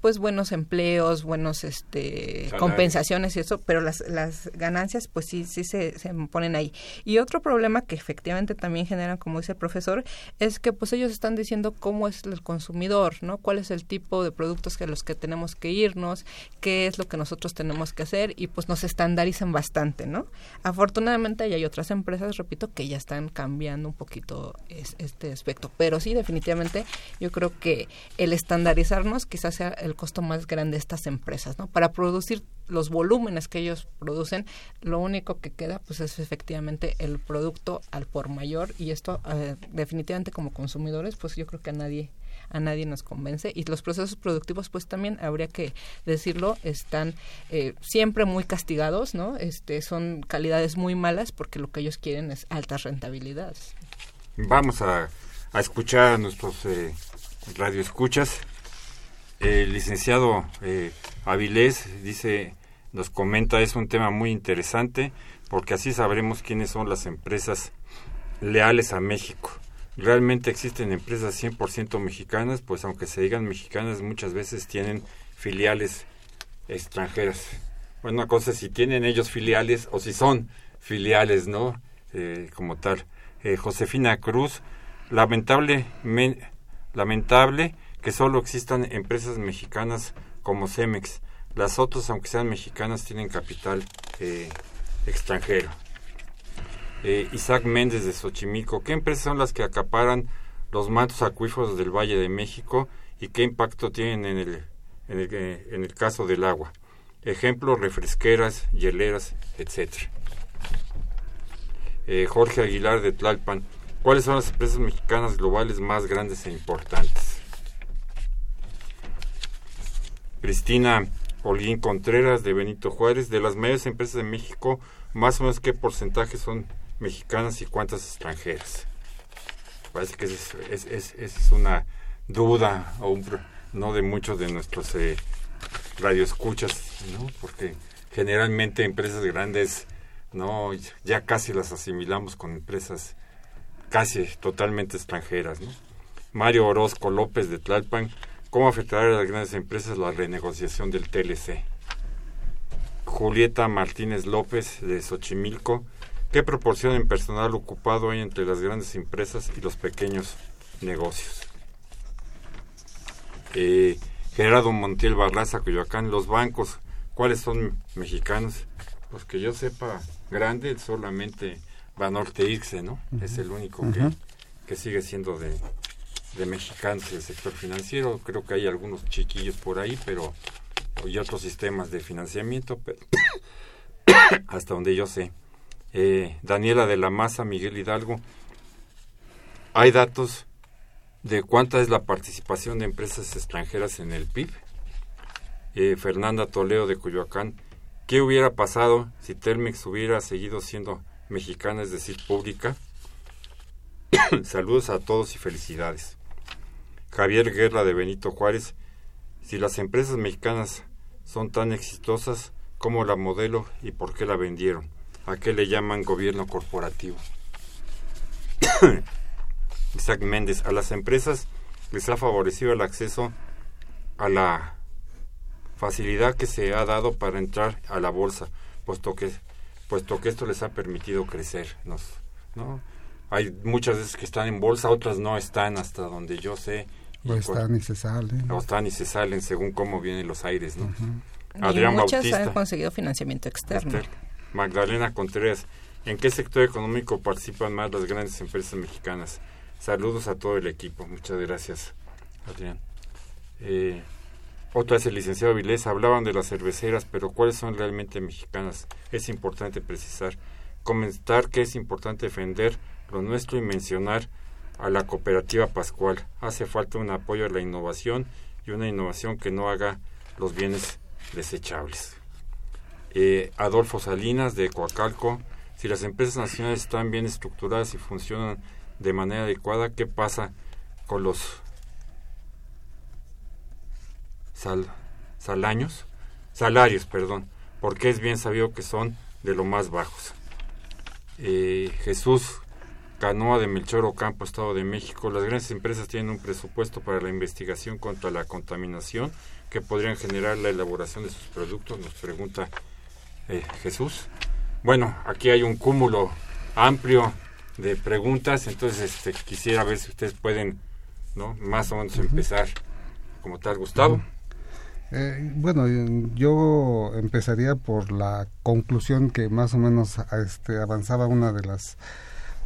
pues, buenos empleos, buenos, este, compensaciones y eso, pero las, las ganancias, pues sí, sí se, se ponen ahí. Y otro problema que efectivamente también generan, como dice el profesor, es que pues ellos están diciendo cómo es el consumidor, ¿no? Cuál es el tipo de productos que los que tenemos que irnos, qué es lo que nosotros tenemos que hacer y pues nos estandarizan bastante, ¿no? Afortunadamente hay otras empresas, repito, que ya están cambiando un poquito este aspecto, pero sí definitivamente yo creo que el estandarizarnos quizás sea el costo más grande de estas empresas, ¿no? Para producir los volúmenes que ellos producen, lo único que queda pues es efectivamente el producto al por mayor y esto eh, definitivamente como consumidores pues yo creo que a nadie a nadie nos convence y los procesos productivos pues también habría que decirlo están eh, siempre muy castigados no este son calidades muy malas porque lo que ellos quieren es altas rentabilidades. Vamos a, a escuchar a nuestros eh, radioescuchas el licenciado eh, Avilés dice nos comenta es un tema muy interesante porque así sabremos quiénes son las empresas leales a México. Realmente existen empresas 100% mexicanas, pues aunque se digan mexicanas, muchas veces tienen filiales extranjeras. Bueno, una cosa es si tienen ellos filiales o si son filiales, ¿no? Eh, como tal. Eh, Josefina Cruz, lamentable, lamentable que solo existan empresas mexicanas como Cemex. Las otras, aunque sean mexicanas, tienen capital eh, extranjero. Eh, Isaac Méndez de Xochimilco, ¿qué empresas son las que acaparan los mantos acuíferos del Valle de México y qué impacto tienen en el, en el, eh, caso del agua? Ejemplo, refresqueras, hieleras, etc. Jorge Aguilar de Tlalpan, ¿cuáles son las empresas mexicanas globales más grandes e importantes? Cristina Holguín Contreras de Benito Juárez, de las mayores empresas de México, más o menos qué porcentaje son mexicanas y cuántas extranjeras. Parece que es, es, es, una duda no de muchos de nuestros eh, radioescuchas, ¿no? porque generalmente empresas grandes no ya casi las asimilamos con empresas casi totalmente extranjeras. ¿no? Mario Orozco López de Tlalpan, ¿cómo afectará a las grandes empresas la renegociación del TLC? Julieta Martínez López de Xochimilco, ¿qué proporción en personal ocupado hay entre las grandes empresas y los pequeños negocios? Eh, Gerardo Montiel Barraza, Coyoacán, los bancos, ¿cuáles son mexicanos? Pues que yo sepa, grande solamente Banorte Irse, ¿no? Es el único que, que sigue siendo de, de mexicanos el sector financiero. Creo que hay algunos chiquillos por ahí, pero y otros sistemas de financiamiento, pero <coughs> hasta donde yo sé. Eh, Daniela de la Maza, Miguel Hidalgo, ¿hay datos de cuánta es la participación de empresas extranjeras en el PIB? Eh, Fernanda Toledo de Coyoacán, ¿qué hubiera pasado si Telmex hubiera seguido siendo mexicana, es decir, pública? <coughs> Saludos a todos y felicidades. Javier Guerra de Benito Juárez, si las empresas mexicanas son tan exitosas como la modelo y por qué la vendieron. ¿A qué le llaman gobierno corporativo? <coughs> Isaac Méndez, a las empresas les ha favorecido el acceso a la facilidad que se ha dado para entrar a la bolsa, puesto que puesto que esto les ha permitido crecer, ¿no? Hay muchas veces que están en bolsa, otras no están hasta donde yo sé. O están y se salen. O están y se salen según cómo vienen los aires, ¿no? Adrián muchas han conseguido financiamiento externo. Magdalena Contreras, ¿en qué sector económico participan más las grandes empresas mexicanas? Saludos a todo el equipo. Muchas gracias, Adrián. Eh, otra es el licenciado Vilés. Hablaban de las cerveceras, pero ¿cuáles son realmente mexicanas? Es importante precisar. Comentar que es importante defender lo nuestro y mencionar a la cooperativa Pascual. Hace falta un apoyo a la innovación y una innovación que no haga los bienes desechables. Eh, Adolfo Salinas de Coacalco. Si las empresas nacionales están bien estructuradas y funcionan de manera adecuada, ¿qué pasa con los sal, salaños? Salarios, perdón, porque es bien sabido que son de lo más bajos. Eh, Jesús Canoa de Melchor Ocampo, Estado de México. Las grandes empresas tienen un presupuesto para la investigación contra la contaminación que podrían generar la elaboración de sus productos, nos pregunta eh, Jesús. Bueno, aquí hay un cúmulo amplio de preguntas, entonces este, quisiera ver si ustedes pueden, ¿no? Más o menos empezar como tal, Gustavo. Eh, bueno, yo empezaría por la conclusión que más o menos este, avanzaba una de las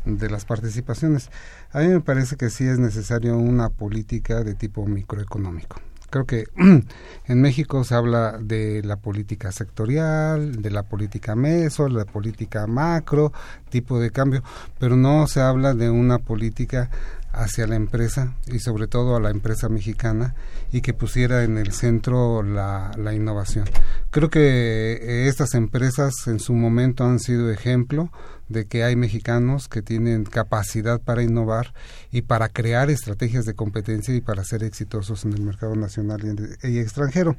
de las participaciones. A mí me parece que sí es necesario una política de tipo microeconómico. Creo que <clears throat> en México se habla de la política sectorial, de la política meso, la política macro, tipo de cambio, pero no se habla de una política hacia la empresa y sobre todo a la empresa mexicana y que pusiera en el centro la, la innovación. Creo que eh, estas empresas en su momento han sido ejemplo de que hay mexicanos que tienen capacidad para innovar y para crear estrategias de competencia y para ser exitosos en el mercado nacional y, extranjero.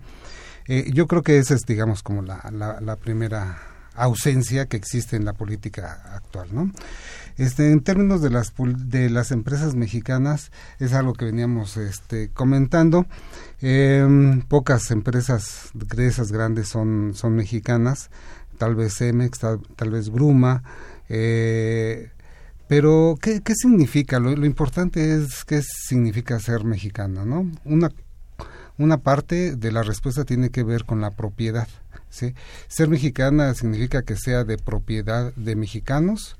Eh, yo creo que esa es, digamos, como la, la, primera ausencia que existe en la política actual, ¿no? Este, en términos de las de las empresas mexicanas es algo que veníamos este, comentando. Em, pocas empresas de esas grandes son son mexicanas, tal vez Cemex, tal vez Bruma, eh, pero, ¿qué, qué significa? Lo, importante es qué significa ser mexicano, ¿no? Una, una parte de la respuesta tiene que ver con la propiedad. ¿sí? Ser mexicana significa que sea de propiedad de mexicanos,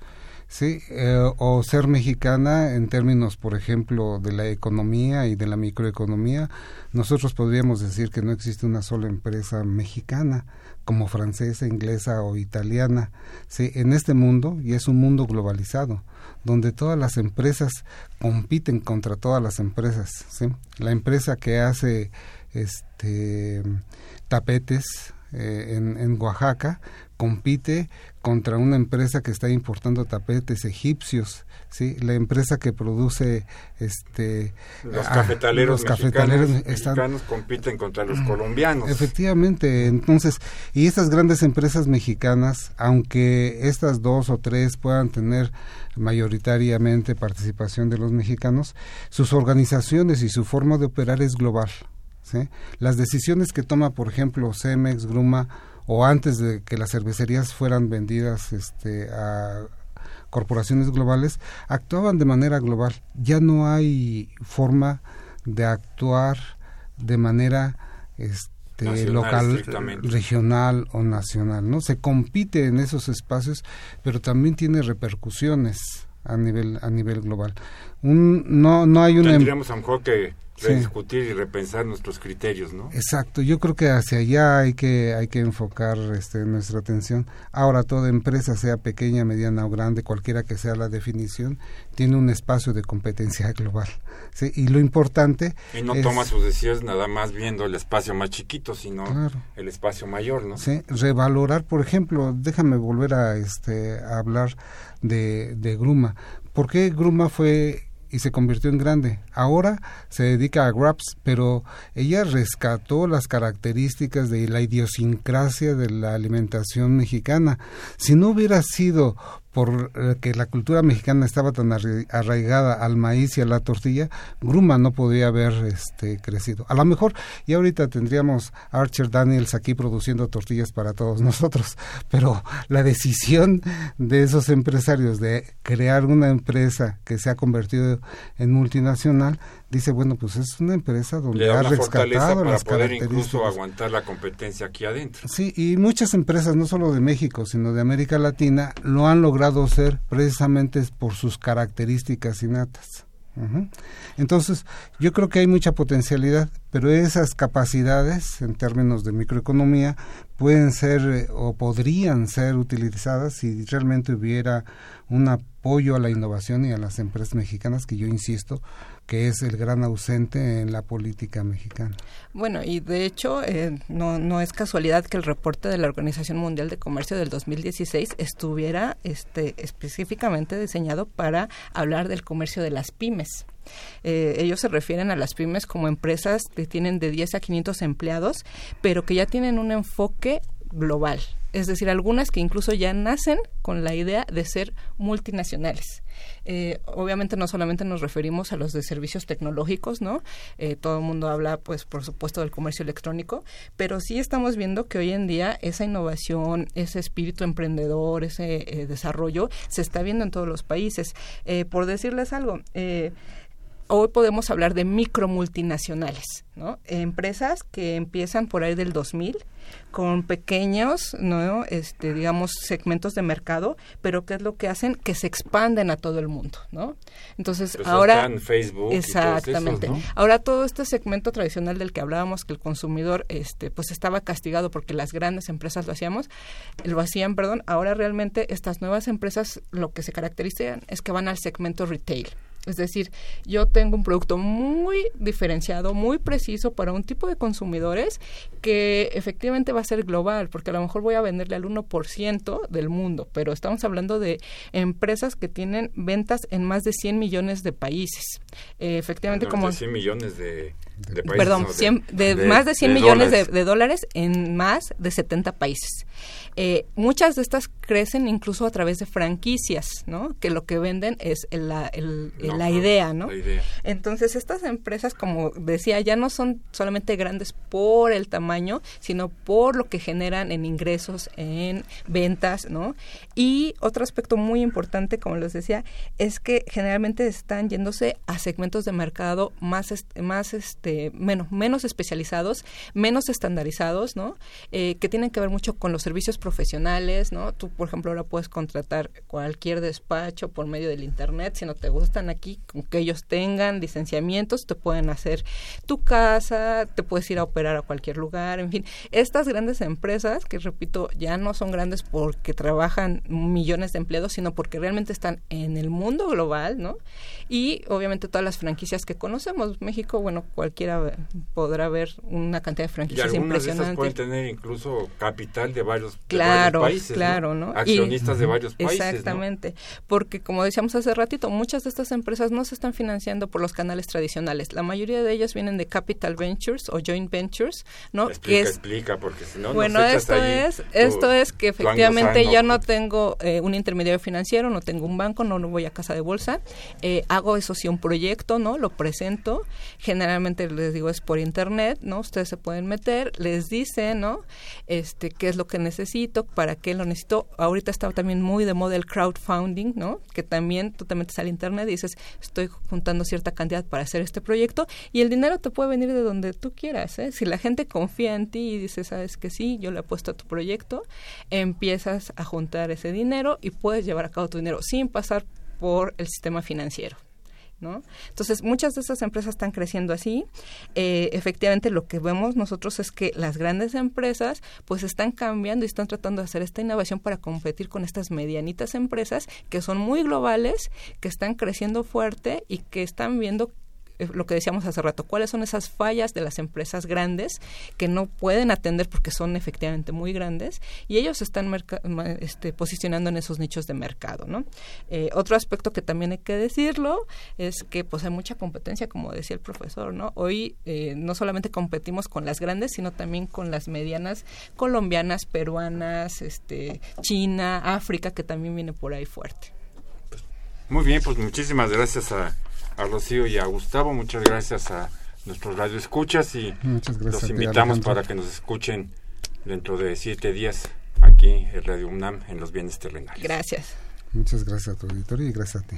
¿sí? Eh, o ser mexicana en términos, por ejemplo, de la economía y de la microeconomía, nosotros podríamos decir que no existe una sola empresa mexicana como francesa, inglesa o italiana, ¿sí? en este mundo, y es un mundo globalizado, donde todas las empresas compiten contra todas las empresas. ¿sí? La empresa que hace este, tapetes eh, en, en Oaxaca compite contra una empresa que está importando tapetes egipcios, sí, la empresa que produce este los ah, cafetaleros, mexicanos, compiten contra los colombianos. Efectivamente, entonces, y estas grandes empresas mexicanas, aunque estas dos o tres puedan tener mayoritariamente participación de los mexicanos, sus organizaciones y su forma de operar es global. ¿sí? Las decisiones que toma, por ejemplo, Cemex, Gruma, o antes de que las cervecerías fueran vendidas este, a corporaciones globales, actuaban de manera global. Ya no hay forma de actuar de manera este, local, regional o nacional, ¿no? Se compite en esos espacios, pero también tiene repercusiones a nivel a nivel global. Un, no no hay una Tendríamos a lo que rediscutir y repensar nuestros criterios, ¿no? Exacto, yo creo que hacia allá hay que hay que enfocar este, nuestra atención. Ahora toda empresa, sea pequeña, mediana o grande, cualquiera que sea la definición, tiene un espacio de competencia <laughs> global. ¿sí? Y lo importante y no toma sus decisiones nada más viendo el espacio más chiquito, sino el espacio mayor, ¿no? Sí, revalorar, por ejemplo, déjame volver a este a hablar de de Gruma. ¿Por qué Gruma fue y se convirtió en grande. Ahora se dedica a Grabs, pero ella rescató las características de la idiosincrasia de la alimentación mexicana. Si no hubiera sido por eh, que la cultura mexicana estaba tan arraigada al maíz y a la tortilla, Gruma no podía haber este, crecido. A lo mejor, y ahorita tendríamos Archer Daniels aquí produciendo tortillas para todos <laughs> nosotros, pero la decisión de esos empresarios de crear una empresa que se ha convertido en multinacional dice, bueno, pues es una empresa donde ha rescatado las poder incluso aguantar la competencia aquí adentro. Sí, y muchas empresas, no solo de México, sino de América Latina, lo han logrado ser precisamente por sus características innatas. Entonces, yo creo que hay mucha potencialidad, pero esas capacidades, en términos de microeconomía, pueden ser eh, o podrían ser utilizadas si realmente hubiera un apoyo a la innovación y a las empresas mexicanas, que yo insisto, que es el gran ausente en la política mexicana. Bueno, y de hecho eh, no, no es casualidad que el reporte de la Organización Mundial de Comercio del 2016 estuviera este, específicamente diseñado para hablar del comercio de las pymes. Eh, ellos se refieren a las pymes como empresas que tienen de 10 a 500 empleados, pero que ya tienen un enfoque global. Es decir, algunas que incluso ya nacen con la idea de ser multinacionales. Eh, obviamente no solamente nos referimos a los de servicios tecnológicos, ¿no? Eh, todo el mundo habla, pues, por supuesto, del comercio electrónico, pero sí estamos viendo que hoy en día esa innovación, ese espíritu emprendedor, ese eh, desarrollo, se está viendo en todos los países. por decirles algo, hoy podemos hablar de micromultinacionales, ¿no? Empresas que empiezan por ahí del 2000 con pequeños, ¿no? Este, digamos, segmentos de mercado, pero ¿qué es lo que hacen? Que se expanden a todo el mundo, ¿no? Entonces, ahora... Facebook exactamente. Ahora todo este segmento tradicional del que hablábamos, que el consumidor, este, pues estaba castigado porque las grandes empresas lo hacíamos, lo hacían, perdón, ahora realmente estas nuevas empresas lo que se caracterizan es que van al segmento retail, es decir, yo tengo un producto muy diferenciado, muy preciso para un tipo de consumidores que efectivamente va a ser global, porque a lo mejor voy a venderle al 1% del mundo, pero estamos hablando de empresas que tienen ventas en más de 100 millones de países. Eh, efectivamente, como... 100 millones de, países. Perdón, de, más de 100 millones de, dólares en más de 70 países. Eh, muchas de estas crecen incluso a través de franquicias, ¿no? Que lo que venden es la, la idea, ¿no? Entonces, estas empresas, como decía, ya no son solamente grandes por el tamaño, sino por lo que generan en ingresos, en ventas, ¿no? Y otro aspecto muy importante, como les decía, es que generalmente están yéndose a segmentos de mercado más, más este, menos, menos especializados, menos estandarizados, ¿no? Eh, que tienen que ver mucho con los servicios profesionales, ¿no? Tú, por ejemplo, ahora puedes contratar cualquier despacho por medio del Internet. Si no te gustan aquí, con que ellos tengan licenciamientos, te pueden hacer tu casa, te puedes ir a operar a cualquier lugar, en fin. Estas grandes empresas, que repito, ya no son grandes porque trabajan millones de empleados, sino porque realmente están en el mundo global, ¿no? Y obviamente todas las franquicias que conocemos. México, bueno, cualquiera podrá ver una cantidad de franquicias y impresionante. De pueden tener incluso capital de varios claro, países, claro, ¿no? Accionistas de varios países. Exactamente, porque como decíamos hace ratito, muchas de estas empresas no se están financiando por los canales tradicionales. La mayoría de ellas vienen de capital ventures o joint ventures, ¿no? Explica, que es, explica, porque si no bueno, esto es esto es que efectivamente ya no tengo eh, un intermediario financiero, no tengo un banco, no, no voy a casa de bolsa, eh, hago eso sí un proyecto, ¿no? Lo presento, generalmente les digo es por internet, ¿no? Ustedes se pueden meter, les dicen, ¿no? Este, qué es lo que necesitan para qué lo necesito. Ahorita está también muy de moda el crowdfunding, ¿no? Que también tú te metes al internet y dices, estoy juntando cierta cantidad para hacer este proyecto y el dinero te puede venir de donde tú quieras, ¿eh? Si la gente confía en ti y dice, sabes que sí, yo le apuesto a tu proyecto, empiezas a juntar ese dinero y puedes llevar a cabo tu dinero sin pasar por el sistema financiero. Entonces, muchas de estas empresas están creciendo así. Eh, efectivamente, lo que vemos nosotros es que las grandes empresas pues están cambiando y están tratando de hacer esta innovación para competir con estas medianitas empresas que son muy globales, que están creciendo fuerte y que están viendo lo que decíamos hace rato, cuáles son esas fallas de las empresas grandes que no pueden atender porque son efectivamente muy grandes y ellos están este, posicionando en esos nichos de mercado, ¿no? Eh, otro aspecto que también hay que decirlo es que pues hay mucha competencia, como decía el profesor, ¿no? Hoy eh, no solamente competimos con las grandes, sino también con las medianas colombianas, peruanas, este, China, África, que también viene por ahí fuerte. Muy bien, pues muchísimas gracias a, a Rocío y a Gustavo, muchas gracias a nuestros radioescuchas y los invitamos para que nos escuchen dentro de siete días aquí en Radio UNAM en los bienes terrenales. Gracias. Muchas gracias a tu auditorio y gracias a ti.